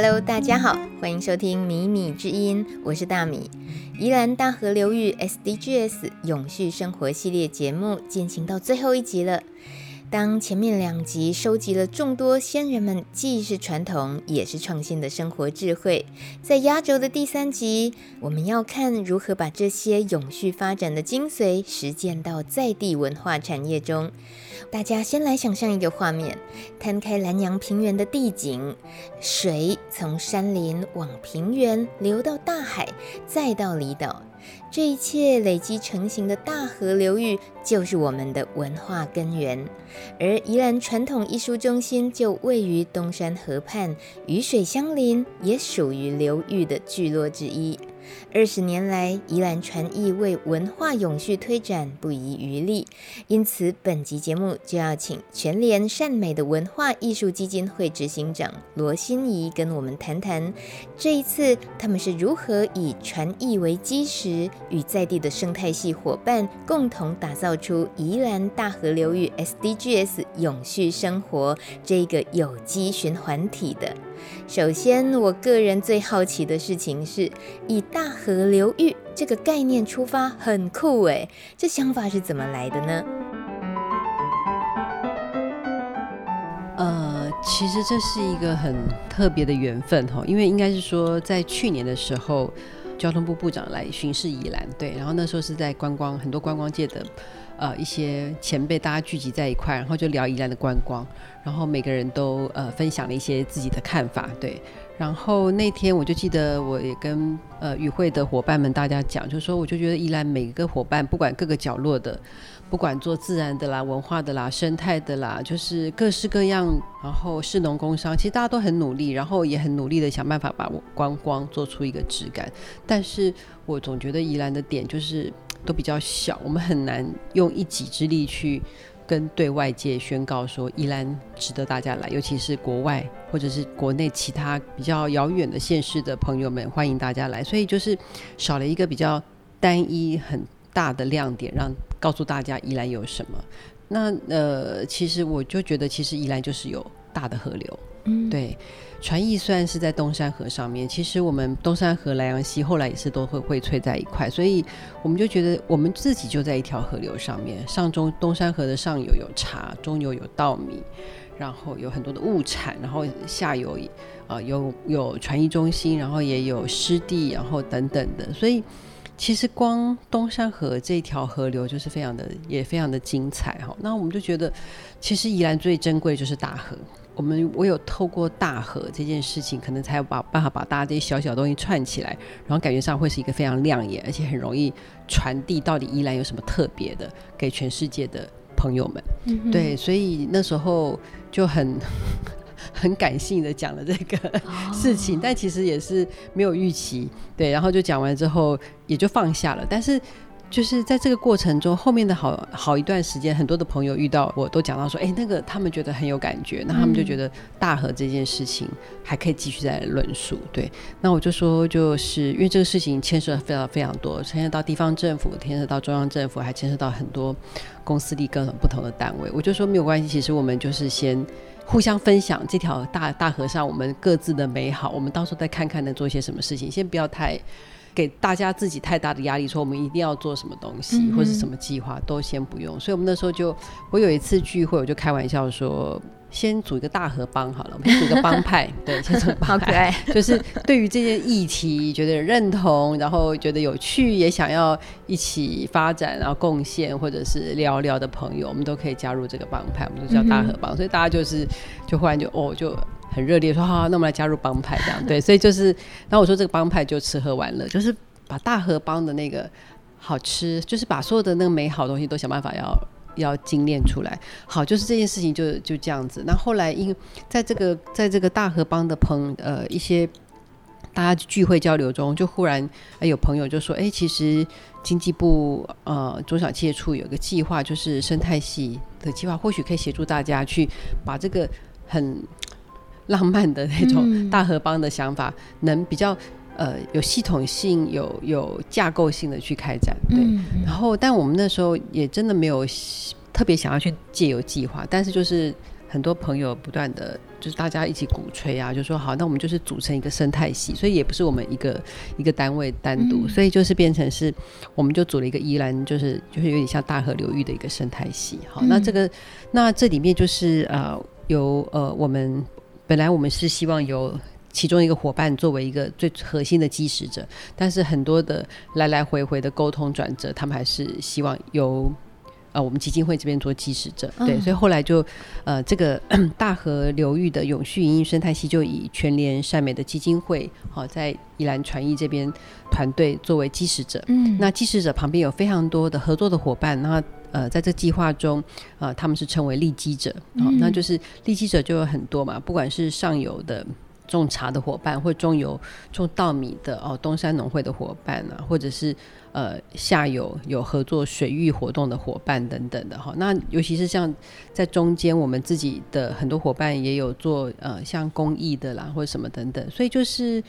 Hello，大家好，欢迎收听米米之音，我是大米。宜兰大河流域 SDGs 永续生活系列节目进行到最后一集了。当前面两集收集了众多先人们既是传统也是创新的生活智慧，在压轴的第三集，我们要看如何把这些永续发展的精髓实践到在地文化产业中。大家先来想象一个画面：摊开南阳平原的地景，水从山林往平原流到大海，再到离岛。这一切累积成型的大河流域，就是我们的文化根源。而宜兰传统艺术中心就位于东山河畔，与水相邻，也属于流域的聚落之一。二十年来，宜兰传艺为文化永续推展不遗余力，因此本集节目就要请全联善美的文化艺术基金会执行长罗欣怡跟我们谈谈，这一次他们是如何以传艺为基石，与在地的生态系伙伴共同打造出宜兰大河流域 SDGs 永续生活这个有机循环体的。首先，我个人最好奇的事情是，以大河流域这个概念出发，很酷诶，这想法是怎么来的呢？呃，其实这是一个很特别的缘分哈，因为应该是说，在去年的时候，交通部部长来巡视宜兰，对，然后那时候是在观光，很多观光界的。呃，一些前辈大家聚集在一块，然后就聊宜兰的观光，然后每个人都呃分享了一些自己的看法，对。然后那天我就记得，我也跟呃与会的伙伴们大家讲，就说我就觉得宜兰每个伙伴，不管各个角落的，不管做自然的啦、文化的啦、生态的啦，就是各式各样，然后市农工商，其实大家都很努力，然后也很努力的想办法把观光做出一个质感。但是我总觉得宜兰的点就是。都比较小，我们很难用一己之力去跟对外界宣告说宜兰值得大家来，尤其是国外或者是国内其他比较遥远的县市的朋友们，欢迎大家来。所以就是少了一个比较单一很大的亮点，让告诉大家宜兰有什么。那呃，其实我就觉得，其实宜兰就是有大的河流，嗯，对。船艺虽然是在东山河上面，其实我们东山河、莱阳溪后来也是都会荟萃在一块，所以我们就觉得我们自己就在一条河流上面。上中东山河的上游有茶，中游有稻米，然后有很多的物产，然后下游啊、呃、有有传艺中心，然后也有湿地，然后等等的，所以其实光东山河这条河流就是非常的也非常的精彩哈。那我们就觉得，其实宜兰最珍贵的就是大河。我们我有透过大河这件事情，可能才有把办法把大家这些小小东西串起来，然后感觉上会是一个非常亮眼，而且很容易传递到底依然有什么特别的给全世界的朋友们。嗯、对，所以那时候就很 很感性的讲了这个事情，哦、但其实也是没有预期。对，然后就讲完之后也就放下了，但是。就是在这个过程中，后面的好好一段时间，很多的朋友遇到我都讲到说，哎，那个他们觉得很有感觉，那他们就觉得大河这件事情还可以继续再论述。对，那我就说，就是因为这个事情牵涉非常非常多，牵涉到地方政府，牵涉到中央政府，还牵涉到很多公司里各种不同的单位。我就说没有关系，其实我们就是先互相分享这条大大河上我们各自的美好，我们到时候再看看能做些什么事情，先不要太。给大家自己太大的压力，说我们一定要做什么东西，嗯、或者什么计划都先不用。所以，我们那时候就，我有一次聚会，我就开玩笑说，先组一个大合帮好了，我们组一个帮派，对，先组帮派，好可爱。就是对于这些议题觉得认同，然后觉得有趣，也想要一起发展，然后贡献或者是聊聊的朋友，我们都可以加入这个帮派，我们就叫大合帮。嗯、所以大家就是，就忽然就哦就。很热烈说好，好，那我们来加入帮派这样对，所以就是，然后我说这个帮派就吃喝玩乐，就是把大河帮的那个好吃，就是把所有的那个美好东西都想办法要要精炼出来。好，就是这件事情就就这样子。那后来因为在这个在这个大河帮的朋呃一些大家聚会交流中，就忽然有朋友就说，哎，其实经济部呃中小企业处有个计划，就是生态系的计划，或许可以协助大家去把这个很。浪漫的那种大河帮的想法，嗯、能比较呃有系统性、有有架构性的去开展，对。嗯、然后，但我们那时候也真的没有特别想要去借由计划，但是就是很多朋友不断的，就是大家一起鼓吹啊，就说好，那我们就是组成一个生态系，所以也不是我们一个一个单位单独，嗯、所以就是变成是，我们就组了一个宜兰，就是就是有点像大河流域的一个生态系。好，嗯、那这个那这里面就是呃，有呃，我们本来我们是希望有其中一个伙伴作为一个最核心的基石者，但是很多的来来回回的沟通转折，他们还是希望由。呃，我们基金会这边做基石者，对，所以后来就，呃，这个大河流域的永续营运生态系就以全联善美的基金会，好，在宜兰传艺这边团队作为基石者。嗯，那基石者旁边有非常多的合作的伙伴，那呃，在这计划中，呃，他们是称为利基者，好，那就是利基者就有很多嘛，不管是上游的。种茶的伙伴，或中游种稻米的哦，东山农会的伙伴啊，或者是呃下游有合作水域活动的伙伴等等的哈。那尤其是像在中间，我们自己的很多伙伴也有做呃像公益的啦，或者什么等等，所以就是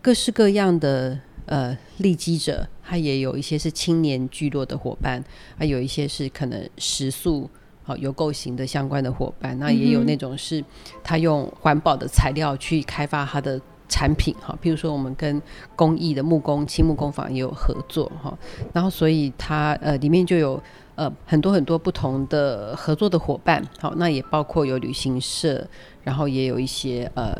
各式各样的呃利基者，他也有一些是青年聚落的伙伴，还有一些是可能食宿。好，有构型的相关的伙伴，那也有那种是他用环保的材料去开发他的产品，哈，譬如说我们跟公益的木工、青木工坊也有合作，哈，然后所以它呃里面就有呃很多很多不同的合作的伙伴，好，那也包括有旅行社，然后也有一些呃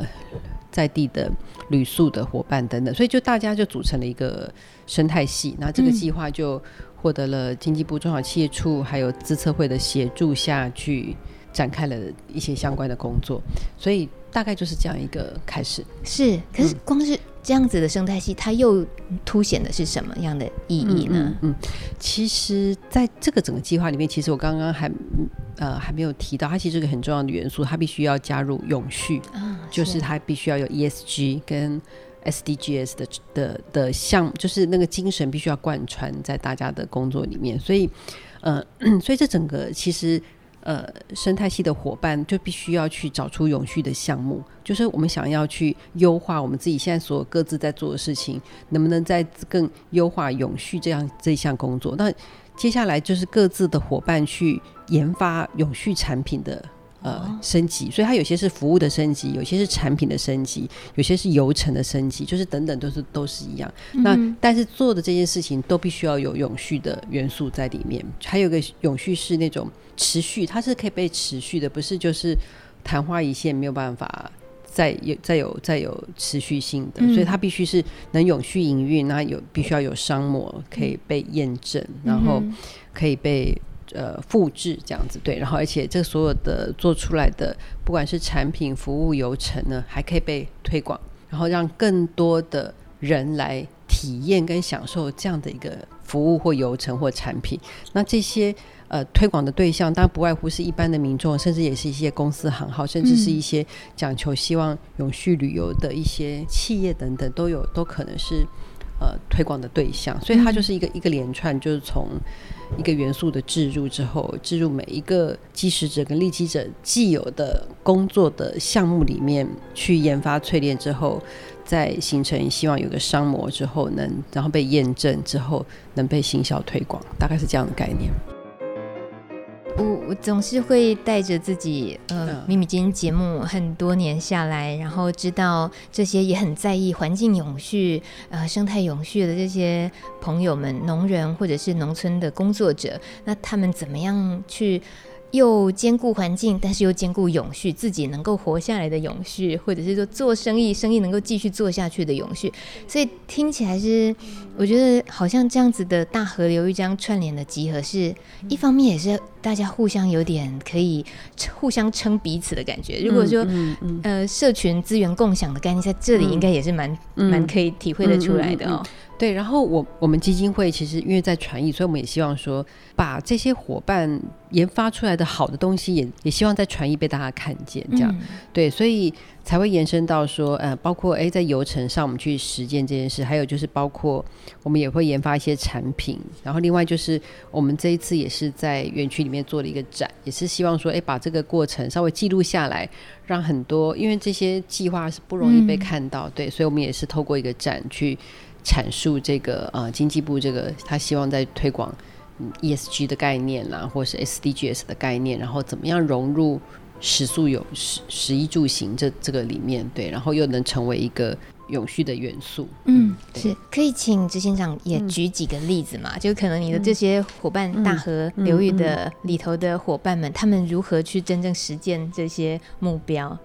在地的旅宿的伙伴等等，所以就大家就组成了一个生态系，那这个计划就。获得了经济部中小企业处还有资策会的协助下去展开了一些相关的工作，所以大概就是这样一个开始。是，可是光是这样子的生态系，它又凸显的是什么样的意义呢？嗯，嗯，其实在这个整个计划里面，其实我刚刚还呃还没有提到，它其实是个很重要的元素，它必须要加入永续，啊、是就是它必须要有 ESG 跟。SDGs 的的的项，就是那个精神必须要贯穿在大家的工作里面，所以，呃，所以这整个其实，呃，生态系的伙伴就必须要去找出永续的项目，就是我们想要去优化我们自己现在所各自在做的事情，能不能再更优化永续这样这项工作？那接下来就是各自的伙伴去研发永续产品的。呃，升级，所以它有些是服务的升级，有些是产品的升级，有些是流程的升级，就是等等都是都是一样。嗯、那但是做的这件事情都必须要有永续的元素在里面，还有个永续是那种持续，它是可以被持续的，不是就是昙花一现，没有办法再有再有再有持续性的，嗯、所以它必须是能永续营运，那有必须要有商模可以被验证，嗯、然后可以被。呃，复制这样子对，然后而且这所有的做出来的，不管是产品、服务、流程呢，还可以被推广，然后让更多的人来体验跟享受这样的一个服务或流程或产品。那这些呃推广的对象，当然不外乎是一般的民众，甚至也是一些公司行号，甚至是一些讲求希望永续旅游的一些企业等等，都有都可能是呃推广的对象。所以它就是一个一个连串，就是从。一个元素的置入之后，置入每一个基石者跟利基者既有的工作的项目里面去研发淬炼之后，再形成希望有个商模之后能，然后被验证之后能被行销推广，大概是这样的概念。我我总是会带着自己，呃，米米今天节目很多年下来，然后知道这些也很在意环境永续、呃，生态永续的这些朋友们，农人或者是农村的工作者，那他们怎么样去？又兼顾环境，但是又兼顾永续，自己能够活下来的永续，或者是说做生意，生意能够继续做下去的永续。所以听起来是，我觉得好像这样子的大河流域这样串联的集合是，是一方面也是大家互相有点可以互相撑彼此的感觉。如果说、嗯嗯嗯、呃社群资源共享的概念在这里，应该也是蛮蛮、嗯、可以体会得出来的哦。对，然后我我们基金会其实因为在传艺，所以我们也希望说，把这些伙伴研发出来的好的东西也，也也希望在传艺被大家看见，这样、嗯、对，所以才会延伸到说，呃，包括哎，在游程上我们去实践这件事，还有就是包括我们也会研发一些产品，然后另外就是我们这一次也是在园区里面做了一个展，也是希望说，哎，把这个过程稍微记录下来，让很多因为这些计划是不容易被看到，嗯、对，所以我们也是透过一个展去。阐述这个呃，经济部这个他希望在推广 ESG 的概念啦，或是 SDGs 的概念，然后怎么样融入食宿有食食衣住行这这个里面，对，然后又能成为一个永续的元素。嗯，是可以请执行长也举几个例子嘛？嗯、就可能你的这些伙伴，嗯、大河流域的里头的伙伴们，他们如何去真正实践这些目标？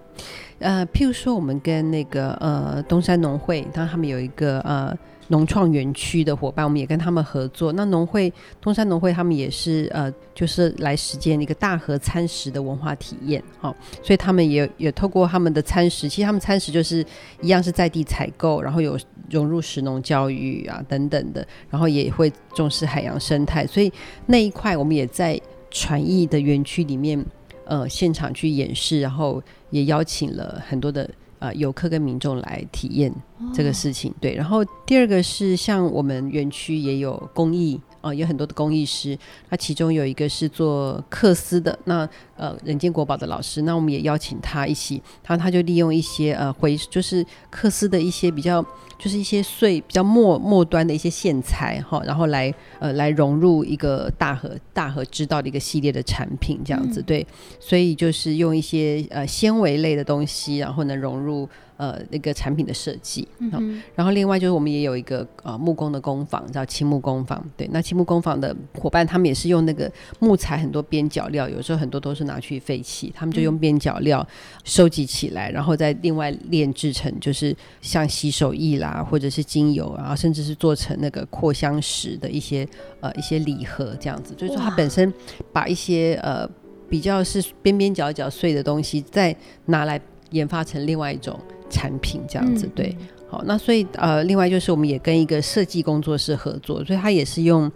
呃，譬如说，我们跟那个呃东山农会，当他们有一个呃。农创园区的伙伴，我们也跟他们合作。那农会东山农会，他们也是呃，就是来实践一个大河餐食的文化体验，好、所以他们也也透过他们的餐食，其实他们餐食就是一样是在地采购，然后有融入食农教育啊等等的，然后也会重视海洋生态，所以那一块我们也在传艺的园区里面呃现场去演示，然后也邀请了很多的。呃，游客跟民众来体验这个事情，哦、对。然后第二个是像我们园区也有工艺啊、呃，有很多的工艺师。那其中有一个是做缂丝的，那呃，人间国宝的老师，那我们也邀请他一起，他他就利用一些呃回就是缂丝的一些比较。就是一些碎比较末末端的一些线材哈，然后来呃来融入一个大和大和知道的一个系列的产品这样子，嗯、对，所以就是用一些呃纤维类的东西，然后呢融入。呃，那个产品的设计，嗯哼，然后另外就是我们也有一个呃木工的工坊，叫青木工坊。对，那青木工坊的伙伴，他们也是用那个木材很多边角料，有时候很多都是拿去废弃，他们就用边角料收集起来，然后再另外炼制成，就是像洗手液啦，或者是精油，然后甚至是做成那个扩香石的一些呃一些礼盒这样子。就是说，它本身把一些呃比较是边边角角碎的东西，再拿来研发成另外一种。产品这样子，对，好，那所以呃，另外就是我们也跟一个设计工作室合作，所以他也是用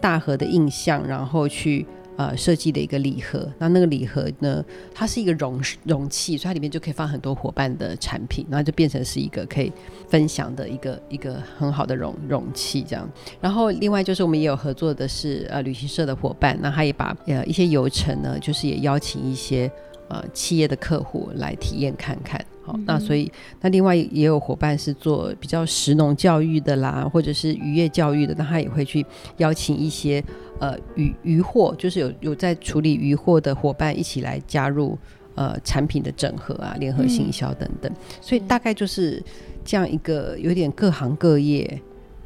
大河的印象，然后去呃设计的一个礼盒。那那个礼盒呢，它是一个容容器，所以它里面就可以放很多伙伴的产品，然后就变成是一个可以分享的一个一个很好的容容器这样。然后另外就是我们也有合作的是呃旅行社的伙伴，那他也把呃一些游程呢，就是也邀请一些呃企业的客户来体验看看。好，那所以那另外也有伙伴是做比较食农教育的啦，或者是渔业教育的，那他也会去邀请一些呃渔渔获，就是有有在处理渔获的伙伴一起来加入呃产品的整合啊、联合行销等等。所以大概就是这样一个有点各行各业，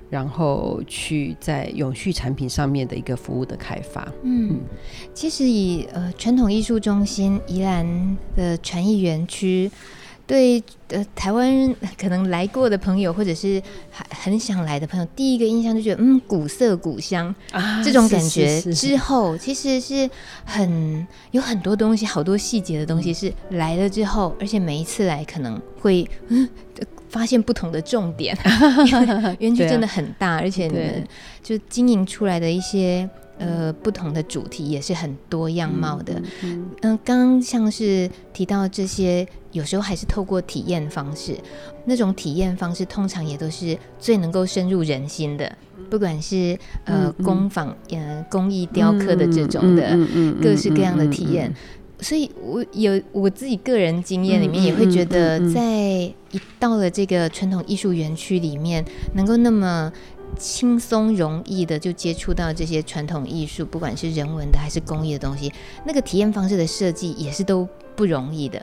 然后去在永续产品上面的一个服务的开发。嗯，嗯其实以呃传统艺术中心宜兰的传艺园区。对，呃，台湾可能来过的朋友，或者是很很想来的朋友，第一个印象就觉得，嗯，古色古香啊，这种感觉。之后其实是很有很多东西，好多细节的东西是来了之后，而且每一次来可能会嗯发现不同的重点。园区真的很大，啊、而且呢，就经营出来的一些。呃，不同的主题也是很多样貌的。嗯，刚、呃、刚像是提到这些，有时候还是透过体验方式，那种体验方式通常也都是最能够深入人心的。不管是呃工坊、呃工艺雕刻的这种的各式各样的体验，所以我有我自己个人经验里面也会觉得，在一到了这个传统艺术园区里面，能够那么。轻松容易的就接触到这些传统艺术，不管是人文的还是工艺的东西，那个体验方式的设计也是都不容易的。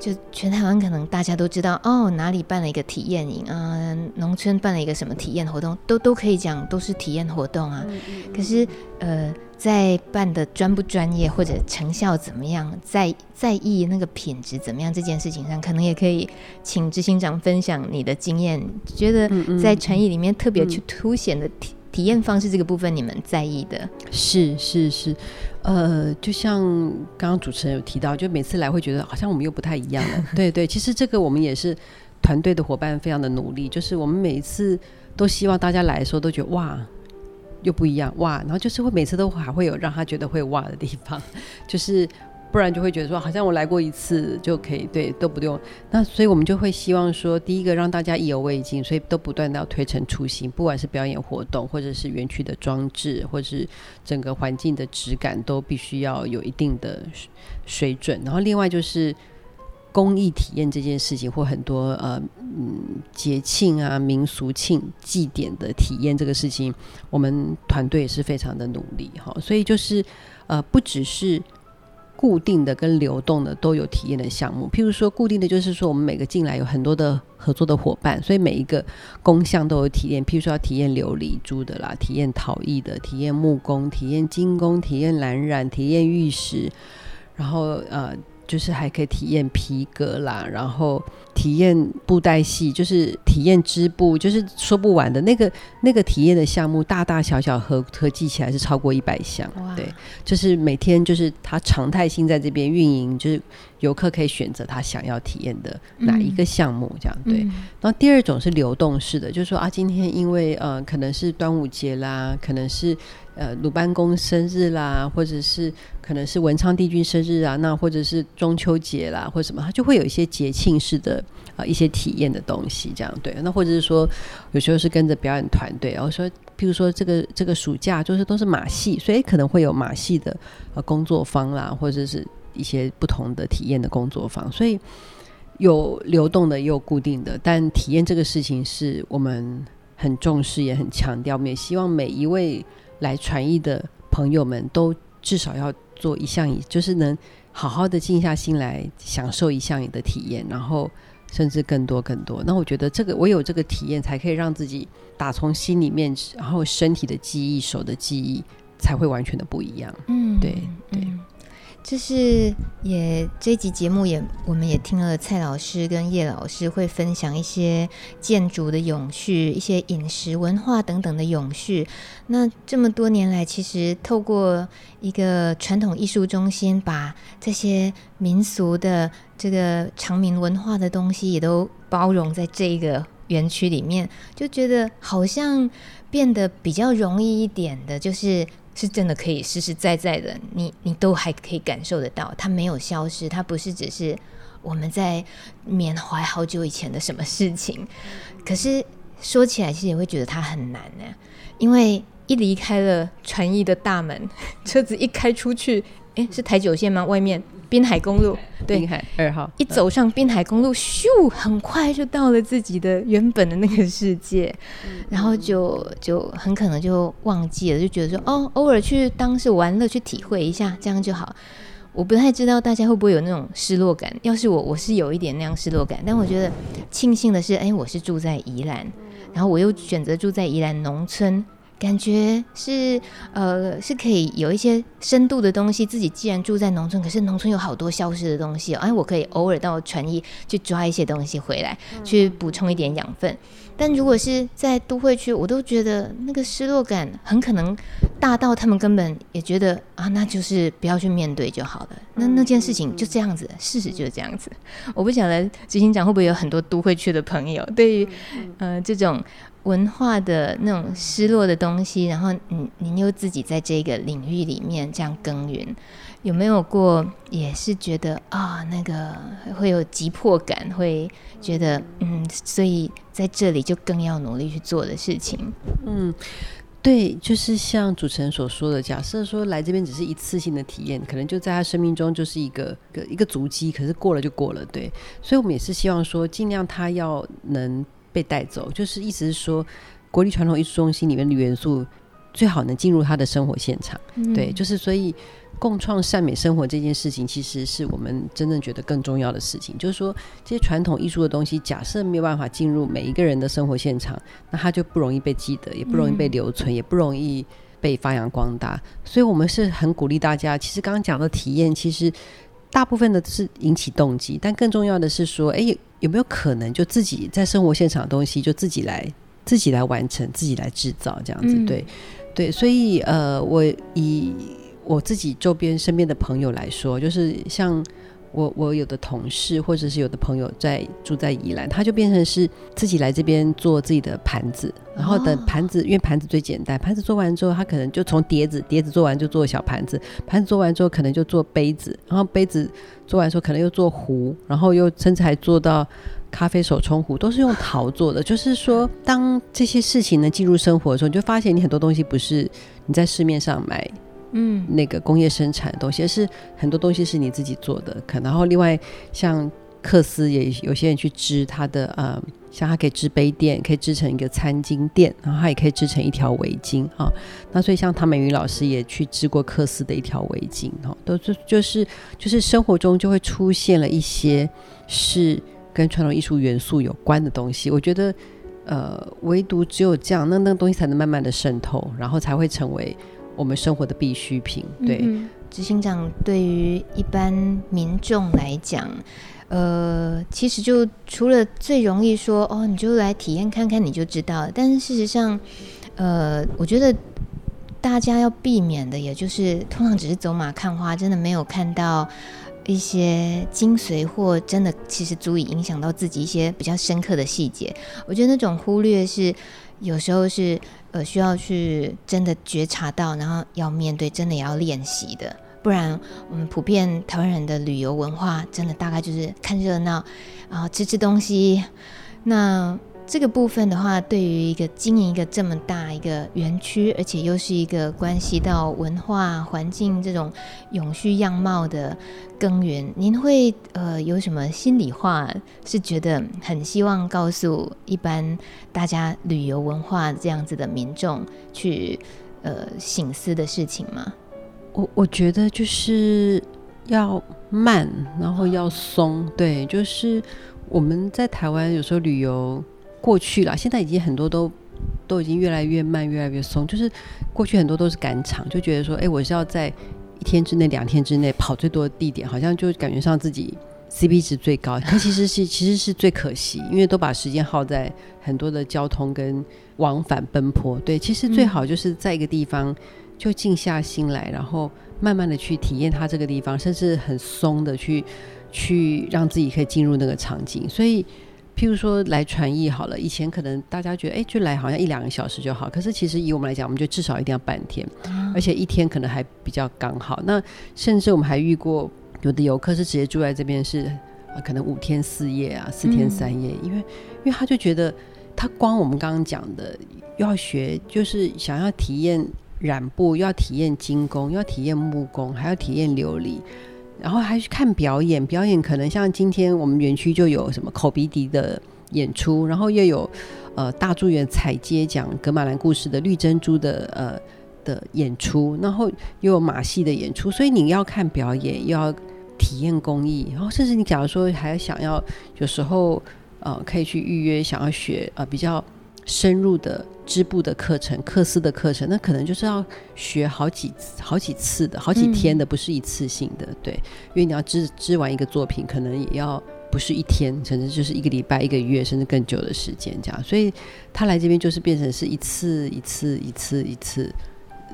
就全台湾可能大家都知道哦，哪里办了一个体验营啊，农村办了一个什么体验活动，都都可以讲都是体验活动啊。嗯嗯嗯，可是呃，在办的专不专业或者成效怎么样，在在意那个品质怎么样这件事情上，可能也可以请执行长分享你的经验，觉得在传艺里面特别去凸显的体体验方式这个部分，你们在意的？是是是。呃，就像刚刚主持人有提到，就每次来会觉得好像我们又不太一样了。对对，其实这个我们也是团队的伙伴，非常的努力。就是我们每一次都希望大家来的时候都觉得哇，又不一样哇，然后就是会每次都还会有让他觉得会哇的地方，就是。不然就会觉得说，好像我来过一次就可以，对，都不用。那所以我们就会希望说，第一个让大家意犹未尽，所以都不断的要推陈出新，不管是表演活动，或者是园区的装置，或者是整个环境的质感，都必须要有一定的水准。然后另外就是公益体验这件事情，或很多呃嗯节庆啊、民俗庆祭典的体验这个事情，我们团队也是非常的努力哈。所以就是呃不只是。固定的跟流动的都有体验的项目。譬如说，固定的就是说，我们每个进来有很多的合作的伙伴，所以每一个工项都有体验。譬如说，要体验琉璃珠的啦，体验陶艺的，体验木工，体验金工，体验蓝染，体验玉石，然后呃。就是还可以体验皮革啦，然后体验布袋戏，就是体验织布，就是说不完的那个那个体验的项目，大大小小合合计起来是超过一百项。对，就是每天就是他常态性在这边运营，就是游客可以选择他想要体验的哪一个项目，这样、嗯、对。然后第二种是流动式的，就是说啊，今天因为呃可能是端午节啦，可能是。呃，鲁班公生日啦，或者是可能是文昌帝君生日啊，那或者是中秋节啦，或什么，它就会有一些节庆式的啊、一些体验的东西，这样对。那或者是说，有时候是跟着表演团队，然后说，譬如说这个这个暑假就是都是马戏，所以可能会有马戏的呃工作坊啦，或者是一些不同的体验的工作坊，所以有流动的也有固定的，但体验这个事情是我们很重视也很强调，我们也希望每一位。来传艺的朋友们都至少要做一项，就是能好好的静下心来享受一项你的体验，然后甚至更多更多。那我觉得这个我有这个体验，才可以让自己打从心里面，然后身体的记忆、手的记忆才会完全的不一样。嗯，对对。对就是也这一集节目也，我们也听了蔡老师跟叶老师会分享一些建筑的永续，一些饮食文化等等的永续。那这么多年来，其实透过一个传统艺术中心，把这些民俗的这个长民文化的东西也都包容在这个园区里面，就觉得好像变得比较容易一点的，就是。是真的可以实实在在的，你你都还可以感受得到，它没有消失，它不是只是我们在缅怀好久以前的什么事情。可是说起来，其实也会觉得它很难呢，因为一离开了传艺的大门，车子一开出去，诶，是台九线吗？外面。滨海公路，对，滨海二号，一走上滨海公路，咻，很快就到了自己的原本的那个世界，嗯、然后就就很可能就忘记了，就觉得说，哦，偶尔去当是玩乐，去体会一下，这样就好。我不太知道大家会不会有那种失落感，要是我，我是有一点那样失落感，但我觉得庆幸的是，哎，我是住在宜兰，然后我又选择住在宜兰农村。感觉是呃是可以有一些深度的东西。自己既然住在农村，可是农村有好多消失的东西哦。哎，我可以偶尔到传艺去抓一些东西回来，去补充一点养分。但如果是在都会区，我都觉得那个失落感很可能大到他们根本也觉得啊，那就是不要去面对就好了。那那件事情就这样子，事实就是这样子。我不晓得执行长会不会有很多都会区的朋友，对于呃这种。文化的那种失落的东西，然后您您又自己在这个领域里面这样耕耘，有没有过也是觉得啊，那个会有急迫感，会觉得嗯，所以在这里就更要努力去做的事情。嗯，对，就是像主持人所说的，假设说来这边只是一次性的体验，可能就在他生命中就是一个个一个足迹，可是过了就过了。对，所以我们也是希望说，尽量他要能。被带走，就是意思是说，国立传统艺术中心里面的元素最好能进入他的生活现场。嗯、对，就是所以共创善美生活这件事情，其实是我们真正觉得更重要的事情。就是说，这些传统艺术的东西，假设没有办法进入每一个人的生活现场，那它就不容易被记得，也不容易被留存，嗯、也不容易被发扬光大。所以我们是很鼓励大家。其实刚刚讲的体验，其实大部分的是引起动机，但更重要的是说，哎。有没有可能就自己在生活现场的东西就自己来自己来完成自己来制造这样子？对对，所以呃，我以我自己周边身边的朋友来说，就是像。我我有的同事或者是有的朋友在住在宜兰，他就变成是自己来这边做自己的盘子，然后等盘子，因为盘子最简单，盘子做完之后，他可能就从碟子，碟子做完就做小盘子，盘子做完之后可能就做杯子，然后杯子做完之后可能又做壶，然后又甚至还做到咖啡手冲壶，都是用陶做的。就是说，当这些事情呢进入生活的时候，你就发现你很多东西不是你在市面上买。嗯，那个工业生产的东西是很多东西是你自己做的，可然后另外像克斯也有些人去织他的呃像他可以织杯垫，可以织成一个餐巾垫，然后他也可以织成一条围巾啊。那所以像唐美云老师也去织过克斯的一条围巾哈，都就就是就是生活中就会出现了一些是跟传统艺术元素有关的东西。我觉得呃，唯独只有这样，那那个东西才能慢慢的渗透，然后才会成为我们生活的必需品。对，嗯、执行长对于一般民众来讲。呃，其实就除了最容易说哦，你就来体验看看，你就知道了。但是事实上，呃，我觉得大家要避免的，也就是通常只是走马看花，真的没有看到一些精髓，或真的其实足以影响到自己一些比较深刻的细节。我觉得那种忽略是有时候是呃需要去真的觉察到，然后要面对，真的也要练习的。不然，我们普遍台湾人的旅游文化，真的大概就是看热闹，啊，吃吃东西。那这个部分的话，对于一个经营一个这么大一个园区，而且又是一个关系到文化环境这种永续样貌的耕耘，您会呃有什么心里话，是觉得很希望告诉一般大家旅游文化这样子的民众去呃醒思的事情吗？我我觉得就是要慢，然后要松。对，就是我们在台湾有时候旅游过去了，现在已经很多都都已经越来越慢，越来越松。就是过去很多都是赶场，就觉得说，哎，我是要在一天之内、两天之内跑最多的地点，好像就感觉上自己 CP 值最高。可其实是其实是最可惜，因为都把时间耗在很多的交通跟往返奔波。对，其实最好就是在一个地方。就静下心来，然后慢慢的去体验它这个地方，甚至很松的去去让自己可以进入那个场景。所以，譬如说来传艺好了，以前可能大家觉得，哎，就来好像一两个小时就好。可是其实以我们来讲，我们就至少一定要半天，而且一天可能还比较刚好。那甚至我们还遇过有的游客是直接住在这边是，是可能五天四夜啊，四天三夜，因为因为他就觉得他光我们刚刚讲的要学，就是想要体验。染布要体验金工，要体验木工，还要体验琉璃，然后还去看表演。表演可能像今天我们园区就有什么口鼻笛的演出，然后又有呃大助园踩街讲格玛兰故事的绿珍珠的呃的演出，然后又有马戏的演出。所以你要看表演，又要体验工艺，然后甚至你假如说还想要有时候呃可以去预约，想要学呃比较。深入的织布的课程、克丝的课程，那可能就是要学好几、好几次的、好几天的，不是一次性的。嗯、对，因为你要织织完一个作品，可能也要不是一天，甚至就是一个礼拜、一个月，甚至更久的时间这样。所以他来这边就是变成是一次一次、一次一次，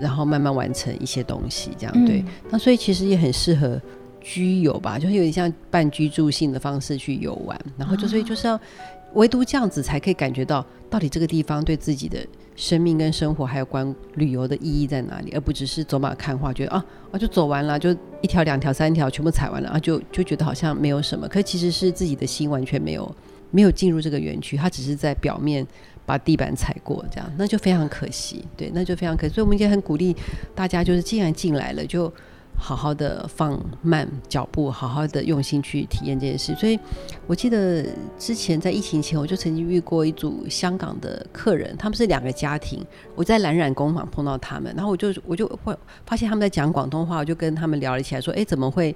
然后慢慢完成一些东西这样。对，嗯、那所以其实也很适合居游吧，就是有点像半居住性的方式去游玩，然后就所以就是要。唯独这样子才可以感觉到，到底这个地方对自己的生命跟生活还有关旅游的意义在哪里，而不只是走马看花，觉得啊啊就走完了，就一条两条三条全部踩完了啊，就就觉得好像没有什么。可其实是自己的心完全没有没有进入这个园区，它只是在表面把地板踩过，这样那就非常可惜。对，那就非常可惜。所以我们也很鼓励大家，就是既然进来了就。好好的放慢脚步，好好的用心去体验这件事。所以，我记得之前在疫情前，我就曾经遇过一组香港的客人，他们是两个家庭。我在蓝染工坊碰到他们，然后我就我就会发现他们在讲广东话，我就跟他们聊了起来，说：“哎，怎么会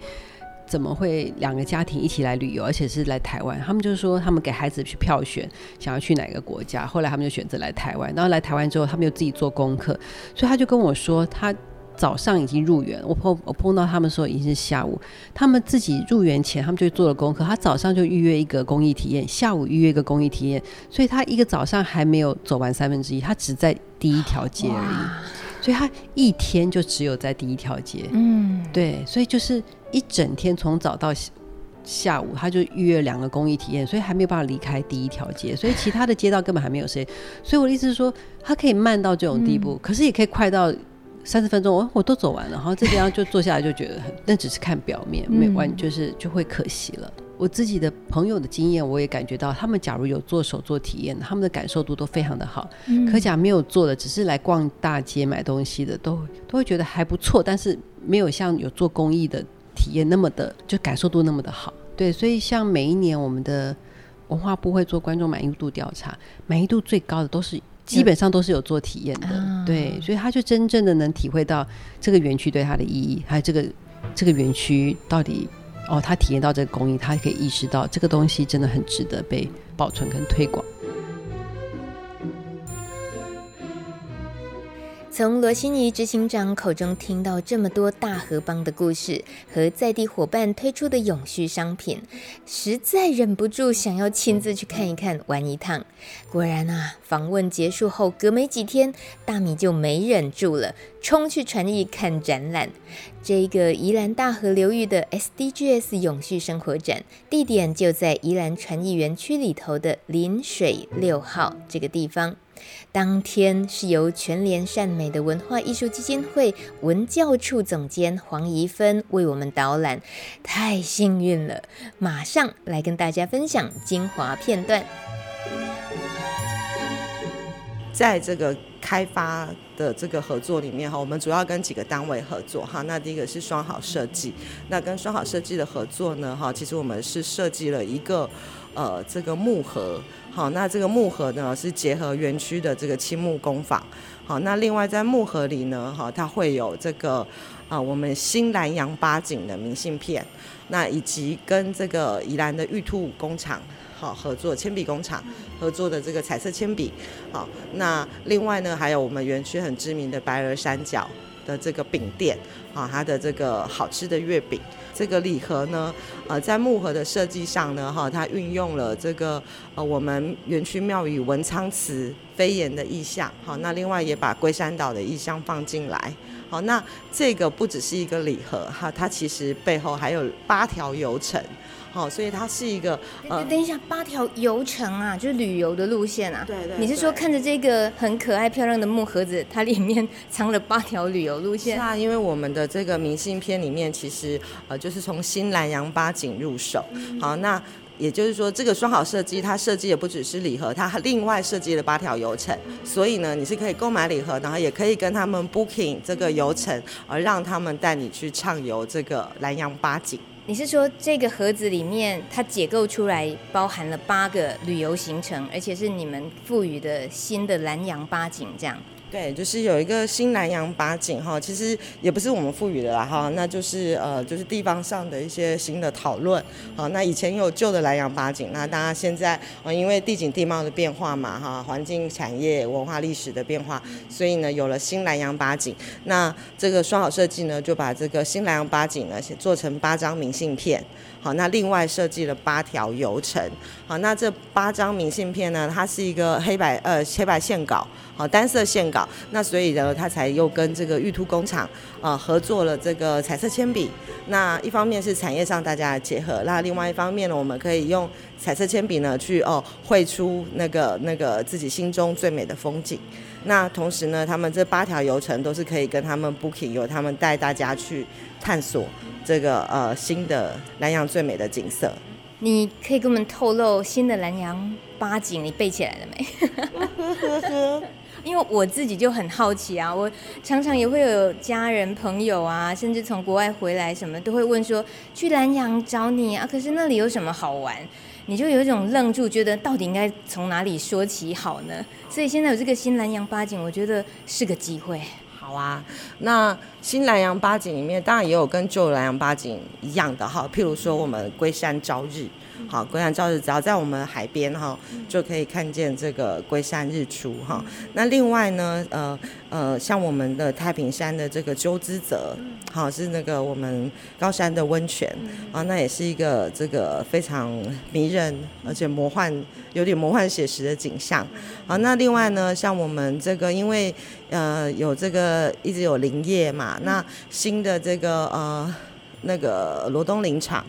怎么会两个家庭一起来旅游，而且是来台湾？”他们就说他们给孩子去票选，想要去哪个国家，后来他们就选择来台湾。然后来台湾之后，他们又自己做功课，所以他就跟我说他。早上已经入园，我碰我碰到他们的时候已经是下午。他们自己入园前，他们就做了功课。他早上就预约一个公益体验，下午预约一个公益体验，所以他一个早上还没有走完三分之一，他只在第一条街而已。所以他一天就只有在第一条街。嗯，对，所以就是一整天从早到下午，他就预约两个公益体验，所以还没有办法离开第一条街。所以其他的街道根本还没有谁。所以我的意思是说，他可以慢到这种地步，嗯、可是也可以快到。三十分钟，我我都走完了，然后这边就坐下来就觉得很，但只是看表面，没完就是就会可惜了。嗯、我自己的朋友的经验，我也感觉到，他们假如有做手作体验，他们的感受度都非常的好。嗯、可假没有做的，只是来逛大街买东西的，都都会觉得还不错，但是没有像有做公益的体验那么的，就感受度那么的好。对，所以像每一年我们的文化部会做观众满意度调查，满意度最高的都是基本上都是有做体验的，嗯、对，所以他就真正的能体会到这个园区对他的意义，还有这个这个园区到底哦，他体验到这个工艺，他可以意识到这个东西真的很值得被保存跟推广。从罗心怡执行长口中听到这么多大河帮的故事和在地伙伴推出的永续商品，实在忍不住想要亲自去看一看、玩一趟。果然啊，访问结束后，隔没几天，大米就没忍住了，冲去传艺看展览。这个宜兰大河流域的 SDGs 永续生活展，地点就在宜兰传艺园区里头的临水六号这个地方。当天是由全联善美的文化艺术基金会文教处总监黄怡芬为我们导览，太幸运了！马上来跟大家分享精华片段。在这个开发的这个合作里面哈，我们主要跟几个单位合作哈。那第一个是双好设计，那跟双好设计的合作呢哈，其实我们是设计了一个呃这个木盒。好，那这个木盒呢是结合园区的这个青木工坊。好，那另外在木盒里呢，哈，它会有这个啊，我们新南洋八景的明信片，那以及跟这个宜兰的玉兔工厂好合作铅笔工厂合作的这个彩色铅笔。好，那另外呢，还有我们园区很知名的白鹅山脚的这个饼店，啊，它的这个好吃的月饼。这个礼盒呢，呃，在木盒的设计上呢，哈，它运用了这个呃，我们园区庙宇文昌祠飞檐的意象，好，那另外也把龟山岛的意象放进来，好，那这个不只是一个礼盒哈，它其实背后还有八条游程。好，所以它是一个呃，等一下，八条游程啊，就是旅游的路线啊。对对，对。你是说看着这个很可爱漂亮的木盒子，它里面 藏了八条旅游路线？是啊，因为我们的这个明信片里面，其实呃就是从新南洋八景入手。嗯、好，那也就是说，这个双好设计，它设计也不只是礼盒，它另外设计了八条游程。所以呢，你是可以购买礼盒，然后也可以跟他们 booking 这个游程，而让他们带你去畅游这个南洋八景。你是说这个盒子里面它解构出来包含了八个旅游行程，而且是你们赋予的新的南洋八景这样？对，就是有一个新南洋八景哈，其实也不是我们赋予的啦哈，那就是呃，就是地方上的一些新的讨论。好，那以前有旧的南洋八景，那大家现在呃，因为地景地貌的变化嘛哈，环境产业文化历史的变化，所以呢有了新南洋八景。那这个双好设计呢，就把这个新南洋八景呢，做成八张明信片。好，那另外设计了八条游程。好，那这八张明信片呢，它是一个黑白呃黑白线稿，好单色线稿。那所以呢，它才又跟这个玉兔工厂啊、呃、合作了这个彩色铅笔。那一方面是产业上大家的结合，那另外一方面呢，我们可以用彩色铅笔呢去哦绘出那个那个自己心中最美的风景。那同时呢，他们这八条游程都是可以跟他们 booking，由他们带大家去探索。这个呃新的南洋最美的景色，你可以给我们透露新的南洋八景，你背起来了没？因为我自己就很好奇啊，我常常也会有家人朋友啊，甚至从国外回来什么都会问说，去南洋找你啊，可是那里有什么好玩？你就有一种愣住，觉得到底应该从哪里说起好呢？所以现在有这个新南洋八景，我觉得是个机会。好啊，那新南洋八景里面当然也有跟旧南洋八景一样的哈，譬如说我们龟山朝日，好，龟山照日只要在我们海边哈，就可以看见这个龟山日出哈。那另外呢，呃呃，像我们的太平山的这个鸠之泽，好，是那个我们高山的温泉啊，那也是一个这个非常迷人而且魔幻，有点魔幻写实的景象。好，那另外呢，像我们这个因为呃有这个一直有林业嘛，那新的这个呃那个罗东林场。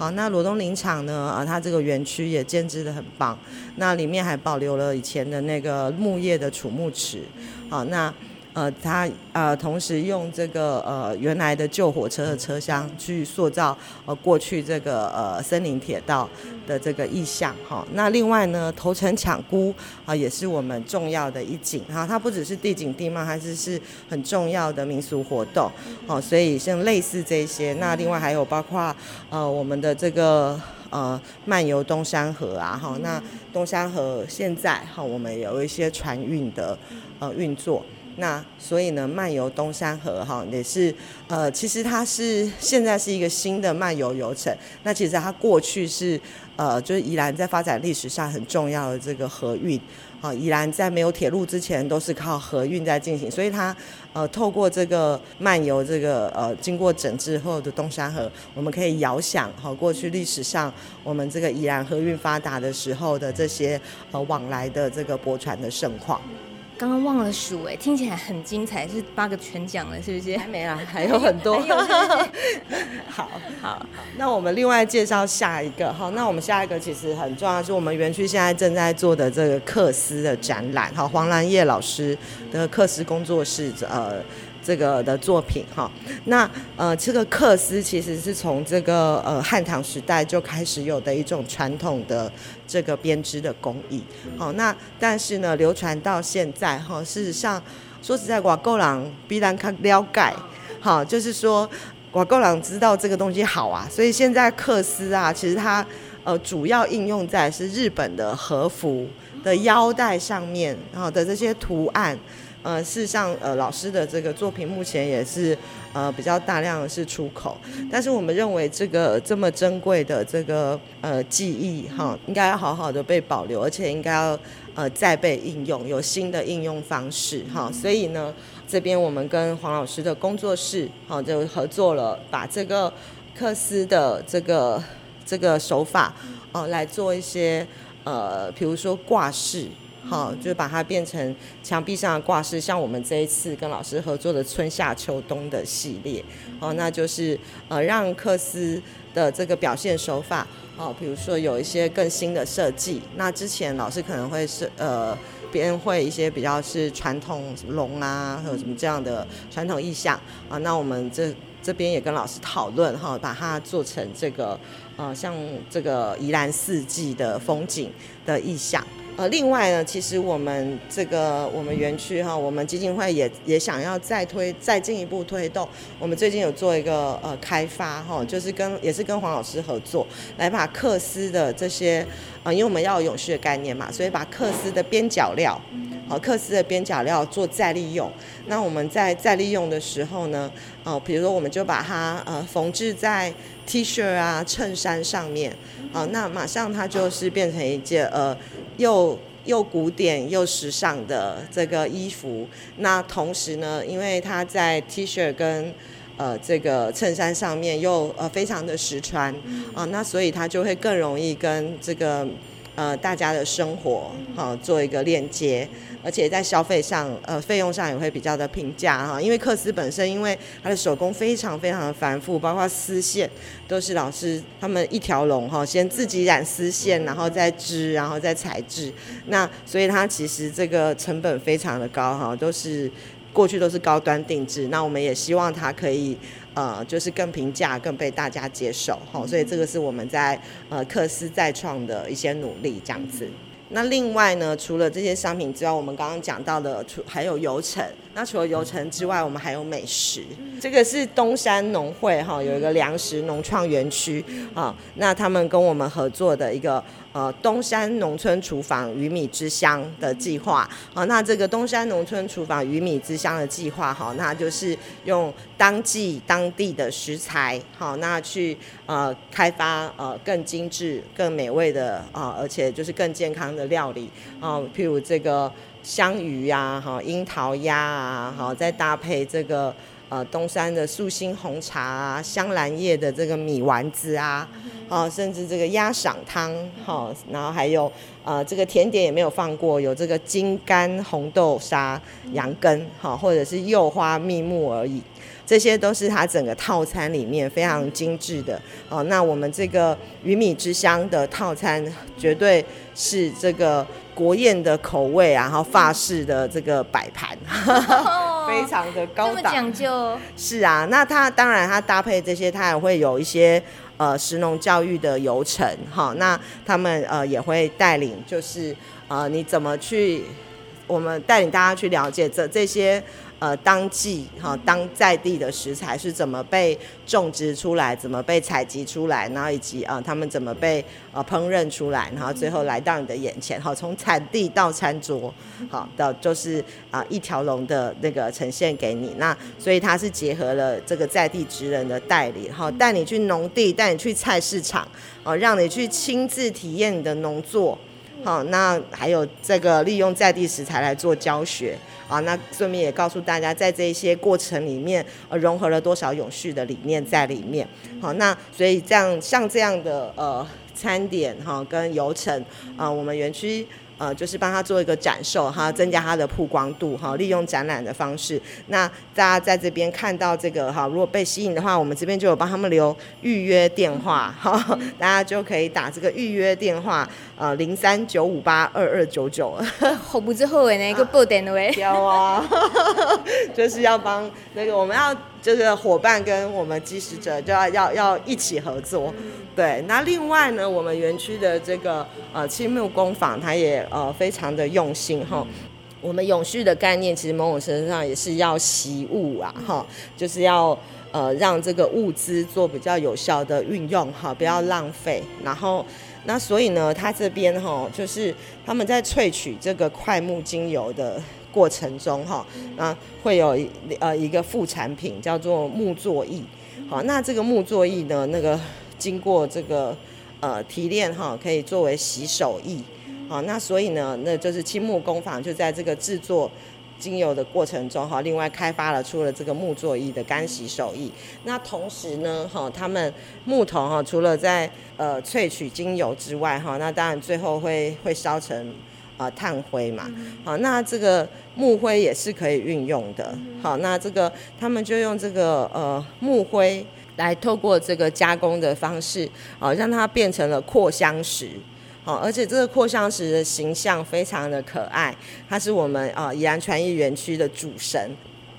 好，那罗东林场呢？啊，它这个园区也建置得很棒。那里面还保留了以前的那个木业的储木池。好，那呃，它呃同时用这个呃原来的旧火车的车厢去塑造呃过去这个呃森林铁道的这个意象哈。那另外呢，头城抢孤啊也是我们重要的一景哈，它不只是地景地貌，还是是很重要的民俗活动哦。所以像类似这些，那另外还有包括呃我们的这个。呃，漫游东山河啊，哈，那东山河现在哈，我们有一些船运的呃运作，那所以呢，漫游东山河哈也是呃，其实它是现在是一个新的漫游游程，那其实它过去是呃，就是宜兰在发展历史上很重要的这个河运。啊，宜兰在没有铁路之前都是靠河运在进行，所以它呃透过这个漫游这个呃经过整治后的东山河，我们可以遥想哈过去历史上我们这个宜兰河运发达的时候的这些呃往来的这个驳船的盛况。刚刚忘了数哎，听起来很精彩，是八个全奖了，是不是？还没啦，还有很多。好好好，那我们另外介绍下一个哈，那我们下一个其实很重要，是我们园区现在正在做的这个克斯的展览好，黄兰叶老师的克斯工作室呃。这个的作品哈，那呃，这个克斯其实是从这个呃汉唐时代就开始有的一种传统的这个编织的工艺，好，那但是呢，流传到现在哈，事实上说实在，外国人比咱较了解，好，就是说外国人知道这个东西好啊，所以现在克斯啊，其实它呃主要应用在是日本的和服的腰带上面，然后的这些图案。呃，事实上，呃，老师的这个作品目前也是呃比较大量的是出口，但是我们认为这个这么珍贵的这个呃技艺哈，应该要好好的被保留，而且应该要呃再被应用，有新的应用方式哈。所以呢，这边我们跟黄老师的工作室哈就合作了，把这个克斯的这个这个手法哦、来做一些呃，比如说挂饰。好，就是把它变成墙壁上的挂饰，像我们这一次跟老师合作的春夏秋冬的系列，哦，那就是呃让克斯的这个表现手法，哦，比如说有一些更新的设计。那之前老师可能会是呃编绘一些比较是传统龙啊，还有什么这样的传统意象啊，那我们这这边也跟老师讨论哈，把它做成这个呃像这个宜兰四季的风景的意象。呃，另外呢，其实我们这个我们园区哈，我们基金会也也想要再推再进一步推动。我们最近有做一个呃开发哈，就是跟也是跟黄老师合作，来把克斯的这些呃，因为我们要有永续的概念嘛，所以把克斯的边角料，好，克斯的边角料做再利用。那我们在再利用的时候呢，呃，比如说我们就把它呃缝制在 T 恤啊、衬衫上面，啊，那马上它就是变成一件呃。又又古典又时尚的这个衣服，那同时呢，因为它在 T 恤跟呃这个衬衫上面又呃非常的实穿啊，那所以它就会更容易跟这个。呃，大家的生活好、哦、做一个链接，而且在消费上，呃，费用上也会比较的平价哈。因为克斯本身，因为它的手工非常非常的繁复，包括丝线都是老师他们一条龙哈，先自己染丝线，然后再织，然后再裁制。那所以它其实这个成本非常的高哈，都是过去都是高端定制。那我们也希望它可以。呃，就是更平价、更被大家接受，吼，所以这个是我们在呃克斯再创的一些努力，这样子。那另外呢，除了这些商品之外，我们刚刚讲到的，除还有游程。那除了游程之外，我们还有美食。这个是东山农会哈，有一个粮食农创园区啊。那他们跟我们合作的一个呃东山农村厨房鱼米之乡的计划啊。那这个东山农村厨房鱼米之乡的计划哈，那就是用当季当地的食材好，那去呃开发呃更精致、更美味的啊，而且就是更健康的料理啊，譬如这个。香鱼呀，哈，樱桃鸭啊，好，再搭配这个呃东山的素心红茶啊，香兰叶的这个米丸子啊，啊，甚至这个鸭赏汤，哈，然后还有呃这个甜点也没有放过，有这个金柑红豆沙羊羹，哈，或者是柚花蜜木而已，这些都是它整个套餐里面非常精致的哦。那我们这个鱼米之乡的套餐绝对是这个。国宴的口味啊，然后法式的这个摆盘，非 非常的高档，讲究。是啊，那它当然它搭配这些，它也会有一些呃食农教育的游程哈。那他们呃也会带领，就是呃你怎么去，我们带领大家去了解这这些。呃，当季哈，当在地的食材是怎么被种植出来，怎么被采集出来，然后以及啊、他们怎么被呃烹饪出来，然后最后来到你的眼前，哈，从产地到餐桌，好的，就是啊、一条龙的那个呈现给你。那所以它是结合了这个在地职人的带领，哈，带你去农地，带你去菜市场，哦，让你去亲自体验你的农作。好，那还有这个利用在地食材来做教学啊，那顺便也告诉大家，在这些过程里面，呃，融合了多少永续的理念在里面。好，那所以这样像这样的呃餐点哈跟游程啊，我们园区。呃，就是帮他做一个展售哈，增加他的曝光度哈，利用展览的方式。那大家在这边看到这个哈，如果被吸引的话，我们这边就有帮他们留预约电话哈，大家就可以打这个预约电话，呃，零三九五八二二九九。好不之后诶，那个报电喂。有啊，就是要帮那个我们要。就是伙伴跟我们鸡食者就要要要一起合作，对。那另外呢，我们园区的这个呃青木工坊，它也呃非常的用心哈。我们永续的概念，其实某种程度上也是要习物啊哈，就是要呃让这个物资做比较有效的运用哈，不要浪费。然后那所以呢，它这边哈就是他们在萃取这个快木精油的。过程中哈，那会有呃一个副产品叫做木作液，好，那这个木作液呢，那个经过这个呃提炼哈，可以作为洗手液，好，那所以呢，那就是青木工坊就在这个制作精油的过程中哈，另外开发了出了这个木作椅的干洗手艺，那同时呢哈，他们木头哈，除了在呃萃取精油之外哈，那当然最后会会烧成。啊，炭灰嘛，好，那这个木灰也是可以运用的。好，那这个他们就用这个呃木灰来透过这个加工的方式，好，让它变成了扩香石。好，而且这个扩香石的形象非常的可爱，它是我们啊宜兰传艺园区的主神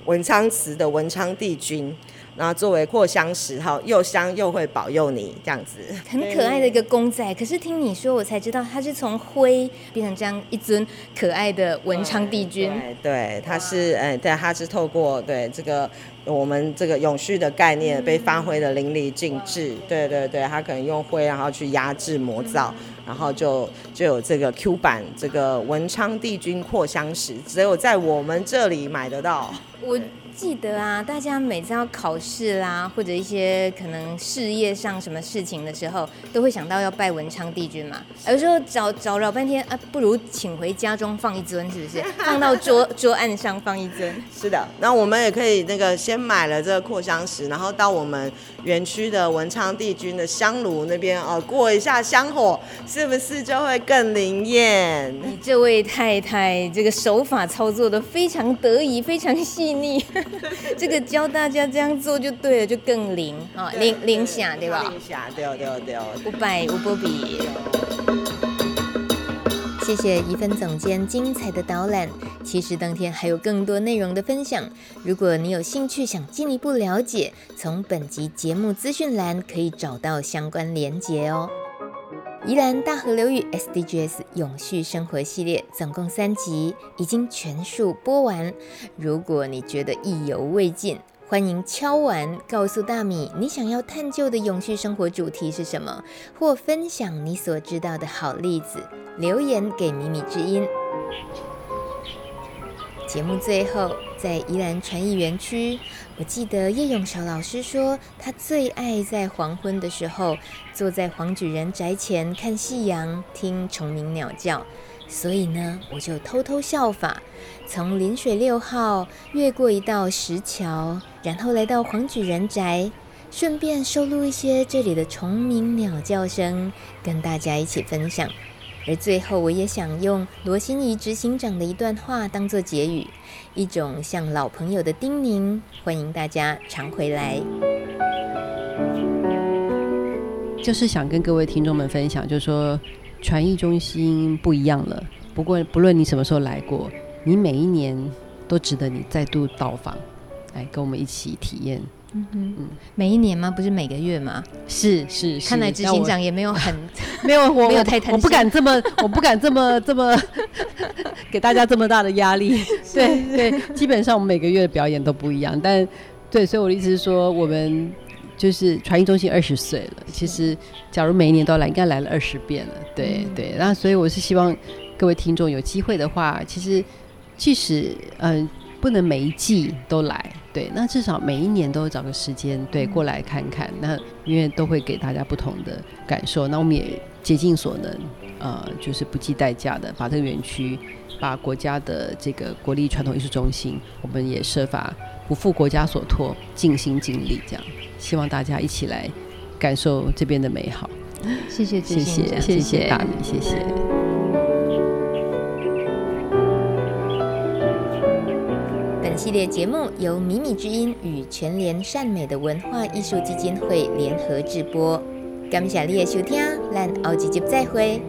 文昌祠的文昌帝君。然后作为扩香石哈，又香又会保佑你这样子，很可爱的一个公仔。可是听你说，我才知道它是从灰变成这样一尊可爱的文昌帝君。对，对，它是哎，对，它是透过对这个我们这个永续的概念被发挥的淋漓尽致。对对对，它可能用灰然后去压制魔造，然后就就有这个 Q 版这个文昌帝君扩香石，只有在我们这里买得到。我。记得啊，大家每次要考试啦，或者一些可能事业上什么事情的时候，都会想到要拜文昌帝君嘛。有时候找找老半天啊，不如请回家中放一尊，是不是？放到桌桌案上放一尊。是的，那我们也可以那个先买了这个扩香石，然后到我们园区的文昌帝君的香炉那边哦，过一下香火，是不是就会更灵验？你这位太太这个手法操作的非常得意，非常细腻。这个教大家这样做就对了，就更灵啊，灵灵响对吧？灵响对对对。五百五波比。谢谢怡芬总监精彩的导览。其实当天还有更多内容的分享，如果你有兴趣想进一步了解，从本集节目资讯栏可以找到相关连结哦。宜兰大河流域 SDGs 永续生活系列总共三集，已经全数播完。如果你觉得意犹未尽，欢迎敲完告诉大米你想要探究的永续生活主题是什么，或分享你所知道的好例子，留言给米米之音。节目最后，在宜兰传艺园区。我记得叶永韶老师说，他最爱在黄昏的时候坐在黄举人宅前看夕阳，听虫鸣鸟叫。所以呢，我就偷偷效法，从临水六号越过一道石桥，然后来到黄举人宅，顺便收录一些这里的虫鸣鸟叫声，跟大家一起分享。而最后，我也想用罗心怡执行长的一段话当做结语，一种像老朋友的叮咛，欢迎大家常回来。就是想跟各位听众们分享，就是说传艺中心不一样了。不过，不论你什么时候来过，你每一年都值得你再度到访，来跟我们一起体验。嗯嗯，每一年吗？不是每个月吗？是是，是，看来执行长也没有很 没有我没有太贪心，我不敢这么，我不敢这么这么 给大家这么大的压力。对 对，基本上我们每个月的表演都不一样，但对，所以我的意思是说，我们就是传艺中心二十岁了。其实，假如每一年都来，应该来了二十遍了。对、嗯、对，那所以我是希望各位听众有机会的话，其实即使嗯、呃、不能每一季都来。对，那至少每一年都找个时间，对，过来看看。那因为都会给大家不同的感受，那我们也竭尽所能，呃，就是不计代价的把这个园区，把国家的这个国立传统艺术中心，我们也设法不负国家所托，尽心尽力这样。希望大家一起来感受这边的美好。谢谢，谢谢，谢谢大米，谢谢。本系列节目由米米之音与全联善美的文化艺术基金会联合制播。感谢你的收听，咱后一集再会。